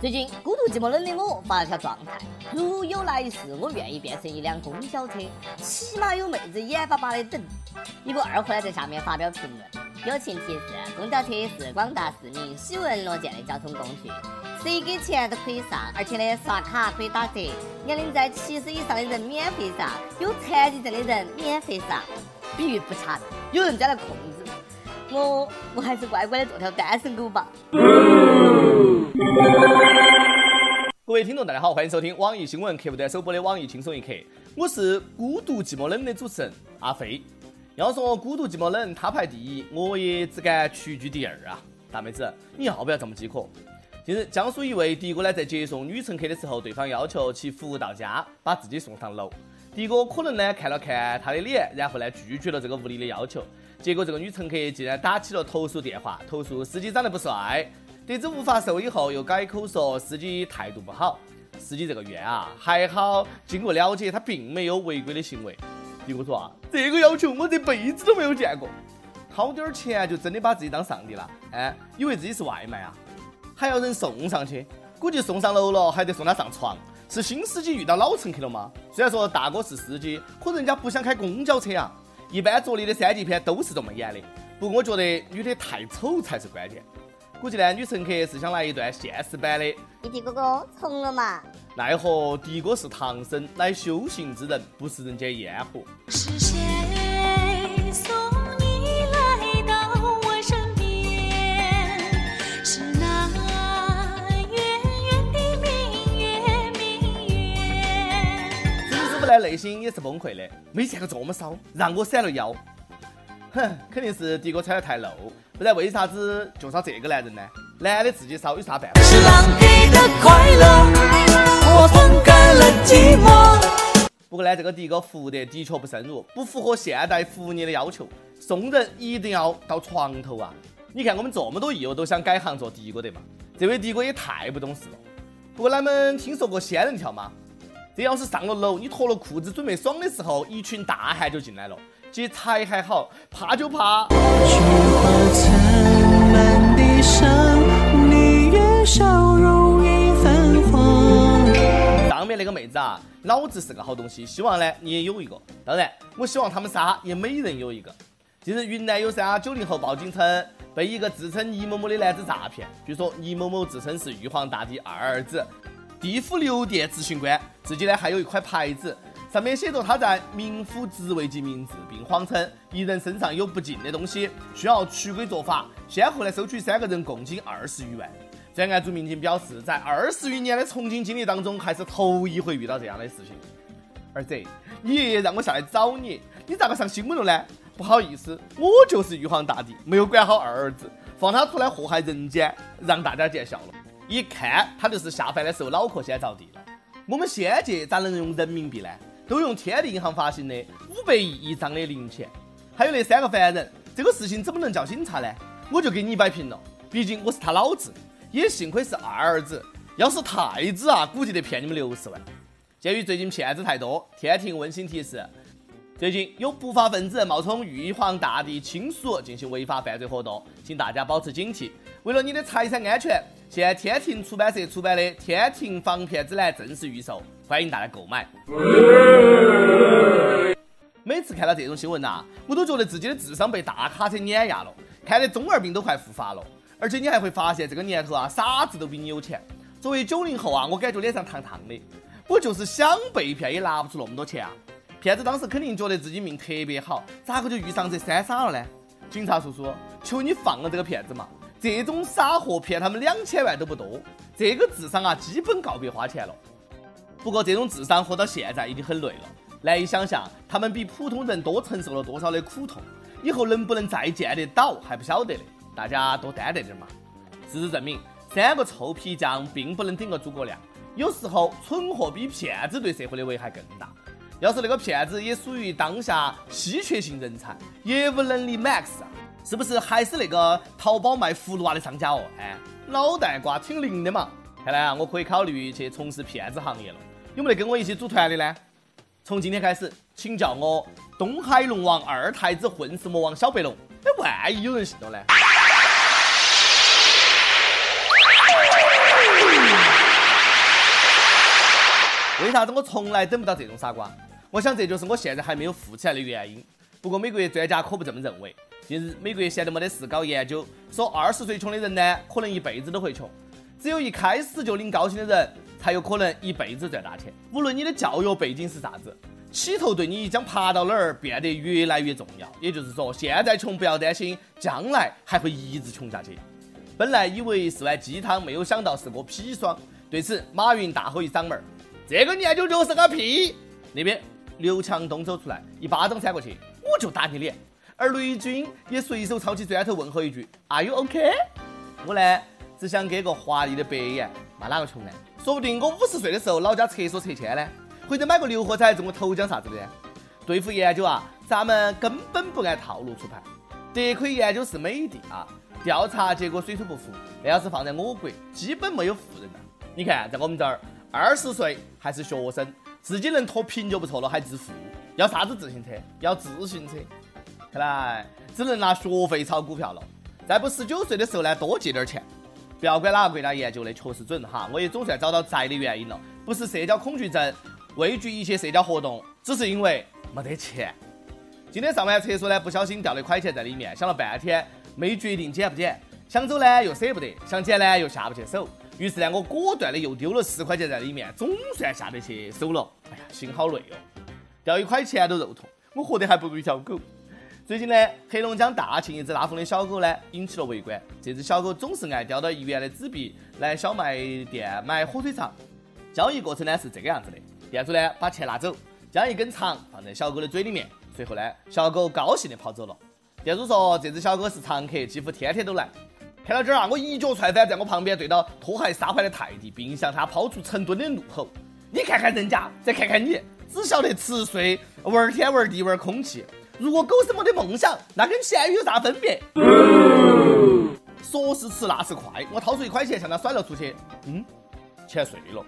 最近孤独寂寞冷的我发了条状态：如有来世，我愿意变成一辆公交车，起码有妹子眼巴巴的等。一个二货呢在下面发表评论：友情提示，公交车是广大市民喜闻乐见的交通工具，谁给钱都可以上，而且呢刷卡可以打折，年龄在七十以上的人免费上，有残疾证的人免费上。比喻不差，有人在来控制我，我还是乖乖的做条单身狗吧。各位听众，大家好，欢迎收听网易新闻客户端首播的网易轻松一刻，我是孤独寂寞冷的主持人阿飞。要说孤独寂寞冷，他排第一，我也只敢屈居第二啊！大妹子，你要不要这么饥渴？近日，江苏一位的哥呢，在接送女乘客的时候，对方要求其服务到家，把自己送上楼。的哥可能呢看了看他的脸，然后呢拒绝了这个无理的要求。结果这个女乘客竟然打起了投诉电话，投诉司机长得不帅。得知无法受以后，又改口说司机态度不好。司机这个冤啊，还好经过了解，他并没有违规的行为。的哥说啊，这个要求我这辈子都没有见过。掏点钱就真的把自己当上帝了？哎，以为自己是外卖啊？还要人送上去？估计送上楼了，还得送他上床。是新司机遇到老乘客了吗？虽然说大哥是司机，可人家不想开公交车啊。一般着力的三级片都是这么演的。不过我觉得女的太丑才是关键。估计呢，女乘客是想来一段现实版的。弟弟哥哥，从了嘛？奈何的哥是唐僧，乃修行之人，不食人间烟火。是谁送你来到我身边是那圆圆的明月明月不来？内心也是崩溃的，没见过这么骚，让我闪了腰。哼，肯定是迪哥穿得太露，不然为啥子就找这个男人呢？男的自己烧有啥办法？是狼给的快乐，我风干了寂寞。不过呢，这个迪哥服务的的确不深入，不符合现代服务业的要求。送人一定要到床头啊！你看我们这么多益友都想改行做的哥的嘛？这位的哥也太不懂事了。不过，他们听说过仙人跳吗？这要是上了楼，你脱了裤子准备爽的时候，一群大汉就进来了。这才还好，怕就怕。上面那个妹子啊，脑子是个好东西，希望呢你也有一个。当然，我希望他们仨也每人有一个。近日，云南有三九零后报警称被一个自称倪某某的男子诈骗。据说倪某某自称是玉皇大帝二儿子。地府六殿执行官自己呢还有一块牌子，上面写着他在冥府职位及名字，并谎称一人身上有不净的东西，需要驱鬼做法，先后呢收取三个人共计二十余万。专案组民警表示，在二十余年的从警经历当中，还是头一回遇到这样的事情。儿子，你爷爷让我下来找你，你咋个上新闻了呢？不好意思，我就是玉皇大帝，没有管好二儿子，放他出来祸害人间，让大家见笑了。一看他就是下凡的时候脑壳先着地了。我们仙界咋能用人民币呢？都用天地银行发行的五百亿一张的零钱。还有那三个凡人，这个事情怎么能叫警察呢？我就给你摆平了，毕竟我是他老子。也幸亏是二儿子，要是太子啊，估计得骗你们六十万。鉴于最近骗子太多，天庭温馨提示：最近有不法分子冒充玉皇大帝亲属进行违法犯罪活动，请大家保持警惕。为了你的财产安全。现天庭出版社出版的《天庭防骗指南》正式预售，欢迎大家购买。每次看到这种新闻呐，我都觉得自己的智商被大卡车碾压了，看得中二病都快复发了。而且你还会发现，这个年头啊，傻子都比你有钱。作为九零后啊，我感觉脸上烫烫的。我就是想被骗，也拿不出那么多钱啊。骗子当时肯定觉得自己命特别好，咋个就遇上这三傻了呢？警察叔叔，求你放了这个骗子嘛！这种傻货骗他们两千万都不多，这个智商啊，基本告别花钱了。不过这种智商活到现在已经很累了，难以想象他们比普通人多承受了多少的苦痛，以后能不能再见得到还不晓得呢。大家多担待点嘛。事实证明，三个臭皮匠并不能顶个诸葛亮，有时候蠢货比骗子对社会的危害更大。要是那个骗子也属于当下稀缺性人才，业务能力 max 啊。是不是还是那个淘宝卖葫芦娃的商家哦？哎，脑袋瓜挺灵的嘛！看来啊，我可以考虑去从事骗子行业了。有没得跟我一起组团的呢？从今天开始，请叫我东海龙王二太子混世魔王小白龙。哎，万一有人信了呢？为啥子我从来等不到这种傻瓜？我想这就是我现在还没有富起来的原因。不过美国专家可不这么认为。近日，美国闲得没得事搞研究，说二十岁穷的人呢，可能一辈子都会穷；只有一开始就领高薪的人，还有可能一辈子赚大钱。无论你的教育背景是啥子，起头对你将爬到哪儿变得越来越重要。也就是说，现在穷不要担心，将来还会一直穷下去。本来以为是碗鸡汤，没有想到是个砒霜。对此，马云大吼一嗓门儿：“这个研究就是个屁！”那边刘强东走出来，一巴掌扇过去，我就打你脸。而雷军也随手抄起砖头问候一句：“Are you OK？” 我呢，只想给个华丽的白眼，骂哪个穷呢？说不定我五十岁的时候，老家厕所拆迁呢，或者买个六合彩中个头奖啥子的。对付研究啊，咱们根本不按套路出牌。得亏研究是美的啊，调查结果水土不服，那要是放在我国，基本没有富人了。你看，在我们这儿，二十岁还是学生，自己能脱贫就不错了，还致富，要啥子自行车？要自行车。看来只能拿学费炒股票了。再不十九岁的时候呢，多借点钱。不要管哪个国家研究的确实准哈，我也总算找到宅的原因了，不是社交恐惧症，畏惧一些社交活动，只是因为没得钱。今天上完厕所呢，不小心掉了一块钱在里面，想了半天没决定捡不捡，想走呢又舍不得，想捡呢又下不去手，于是呢我果断的又丢了十块钱在里面，总算下得去手了。哎呀，心好累哦，掉一块钱都肉痛，我活得还不如一条狗。最近呢，黑龙江大庆一只拉风的小狗呢，引起了围观。这只小狗总是爱叼到医院的纸币来小卖店买火腿肠。交易过程呢是这个样子的：店主呢把钱拿走，将一根肠放在小狗的嘴里面，随后呢，小狗高兴地跑走了。店主说这只小狗是常客，几乎天天都来。看到这儿啊，我一脚踹翻在我旁边对到拖鞋撒欢的泰迪，并向他抛出成吨的怒吼：“你看看人家，再看看你，只晓得吃睡，玩天玩地玩空气。”如果狗是没得梦想，那跟咸鱼有啥分别？说是迟，那是快。我掏出一块钱向他甩了出去。嗯，钱碎了。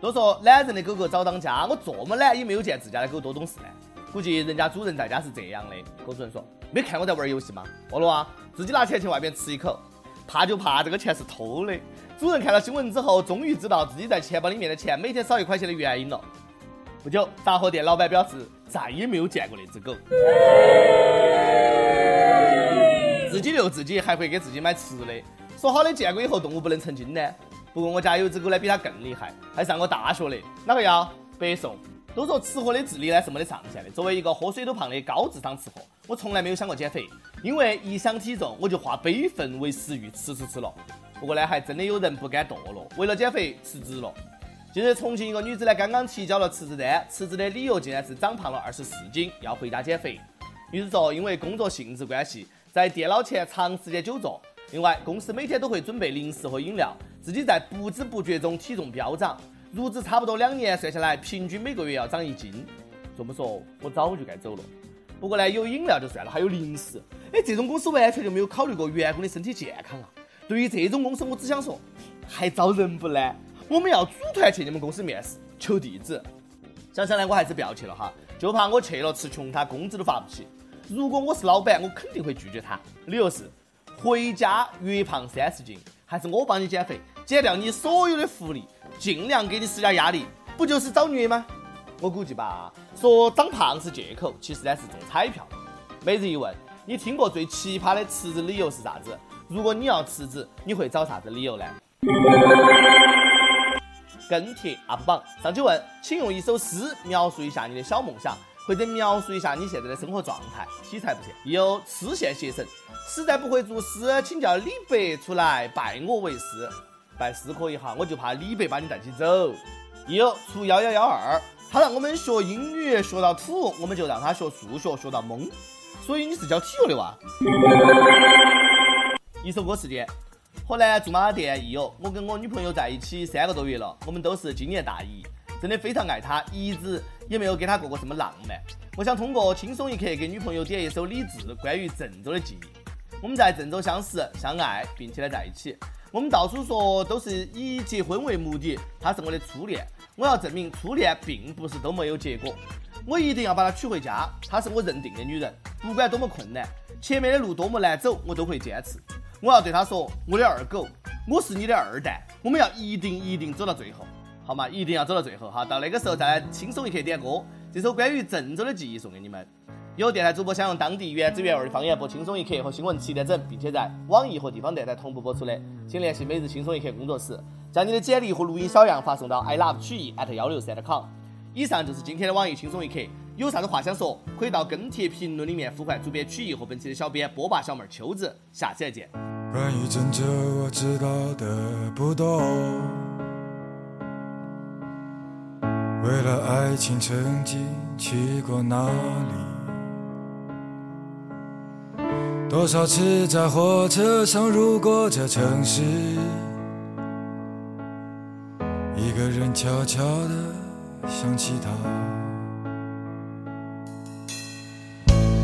都说懒人的狗狗早当家，我这么懒也没有见自家的狗多懂事呢。估计人家主人在家是这样的。狗主人说：没看我在玩游戏吗？饿了啊，自己拿钱去外面吃一口。怕就怕这个钱是偷的。主人看到新闻之后，终于知道自己在钱包里面的钱每天少一块钱的原因了。不久，杂货店老板表示再也没有见过那只狗。自己遛自己，还会给自己买吃的。说好的见过以后动物不能成精呢？不过我家有只狗呢，比它更厉害，还上过大学的。哪个要？北宋。都说吃货的智力呢是没得上限的。作为一个喝水都胖的高智商吃货，我从来没有想过减肥，因为一想体重我就化悲愤为食欲，吃吃吃了。不过呢，还真的有人不甘堕落，为了减肥辞职了。近日，重庆一个女子呢，刚刚提交了辞职单，辞职的理由竟然是长胖了二十四斤，要回家减肥。女子说，因为工作性质关系，在电脑前长时间久坐，另外公司每天都会准备零食和饮料，自己在不知不觉中体重飙涨，入职差不多两年，算下来平均每个月要长一斤。这么说，我早就该走了。不过呢，有饮料就算了，还有零食，哎，这种公司完全就没有考虑过员工的身体健康啊。对于这种公司，我只想说，还招人不呢？我们要组团去你们公司面试，求地址。想想呢，我还是不要去了哈，就怕我去了吃穷，他工资都发不起。如果我是老板，我肯定会拒绝他。理由是回家约胖三十斤，还是我帮你减肥，减掉你所有的福利，尽量给你施加压力，不就是找虐吗？我估计吧，说长胖是借口，其实呢是中彩票。每日一问，你听过最奇葩的辞职理由是啥子？如果你要辞职，你会找啥子理由呢？跟帖 UP 榜上去问，请用一首诗描述一下你的小梦想，或者描述一下你现在的生活状态。题材不限，有痴线邪神，实在不会作诗，请叫李白出来拜我为师。拜师可以哈，我就怕李白把你带起走。有出幺幺幺二，他让我们学英语学到土，我们就让他学数学学到懵。所以你是教体育的哇？一首歌时间。河南驻马店益友，我跟我女朋友在一起三个多月了，我们都是今年大一，真的非常爱她，一直也没有给她过过什么浪漫。我想通过轻松一刻给女朋友点一首李志关于郑州的记忆。我们在郑州相识、相爱，并且呢在一起。我们到处说都是以结婚为目的，她是我的初恋，我要证明初恋并不是都没有结果。我一定要把她娶回家，她是我认定的女人，不管多么困难，前面的路多么难走，我都会坚持。我要对他说：“我的二狗，我是你的二蛋，我们要一定一定走到最后。”好嘛，一定要走到最后。哈，到那个时候再来轻松一刻点歌，这首关于郑州的记忆送给你们。有电台主播想用当地原汁原味的方言播《轻松一刻》和新闻七点整，并且在网易和地方电台同步播出的，请联系每日轻松一刻工作室，将你的简历和录音小样发送到 i love 曲艺 at 幺六三 com。以上就是今天的网易轻松一刻，有啥子话想说，可以到跟帖评论里面呼唤主编曲艺和本期的小编波霸小妹秋子，下期再见。关于郑州，我知道的不多。为了爱情，曾经去过哪里？多少次在火车上路过这城市，一个人悄悄地想起他。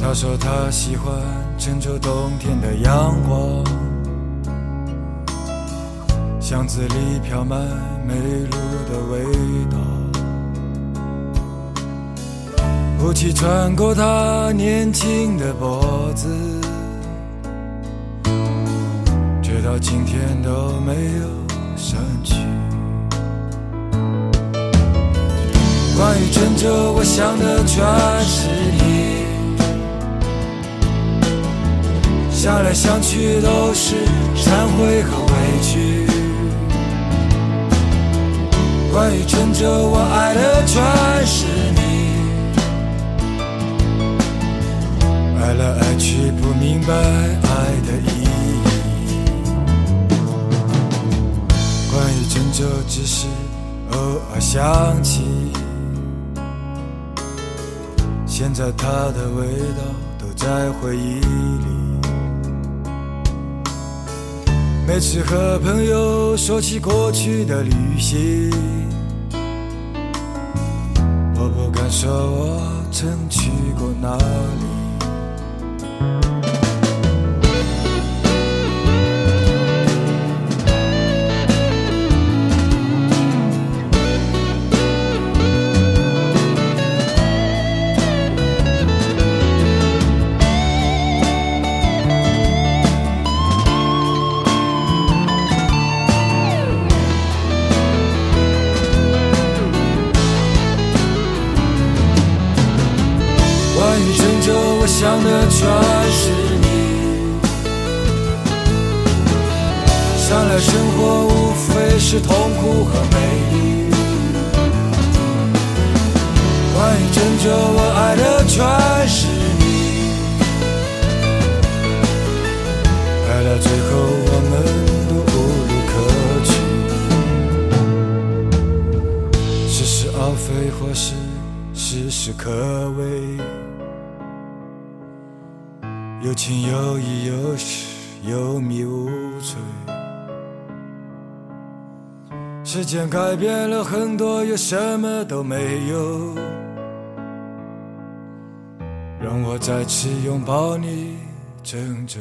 他说他喜欢郑州冬天的阳光，巷子里飘满梅露的味道。雾气穿过他年轻的脖子，直到今天都没有散去。关于郑州，我想的全是你，想来想去都是忏悔和委屈。关于郑州，我爱的全是你。爱来爱去不明白爱的意义。关于郑州，只是偶尔想起。现在它的味道都在回忆里。每次和朋友说起过去的旅行，我不敢说我曾去过哪里。想的全是你。想来生活无非是痛苦和美丽。关于郑州，我爱的全是你。爱到最后，我们都无路可去。似是而非，或是事事可畏。有情有义，有时有迷无醉。时间改变了很多，又什么都没有。让我再次拥抱你，郑州。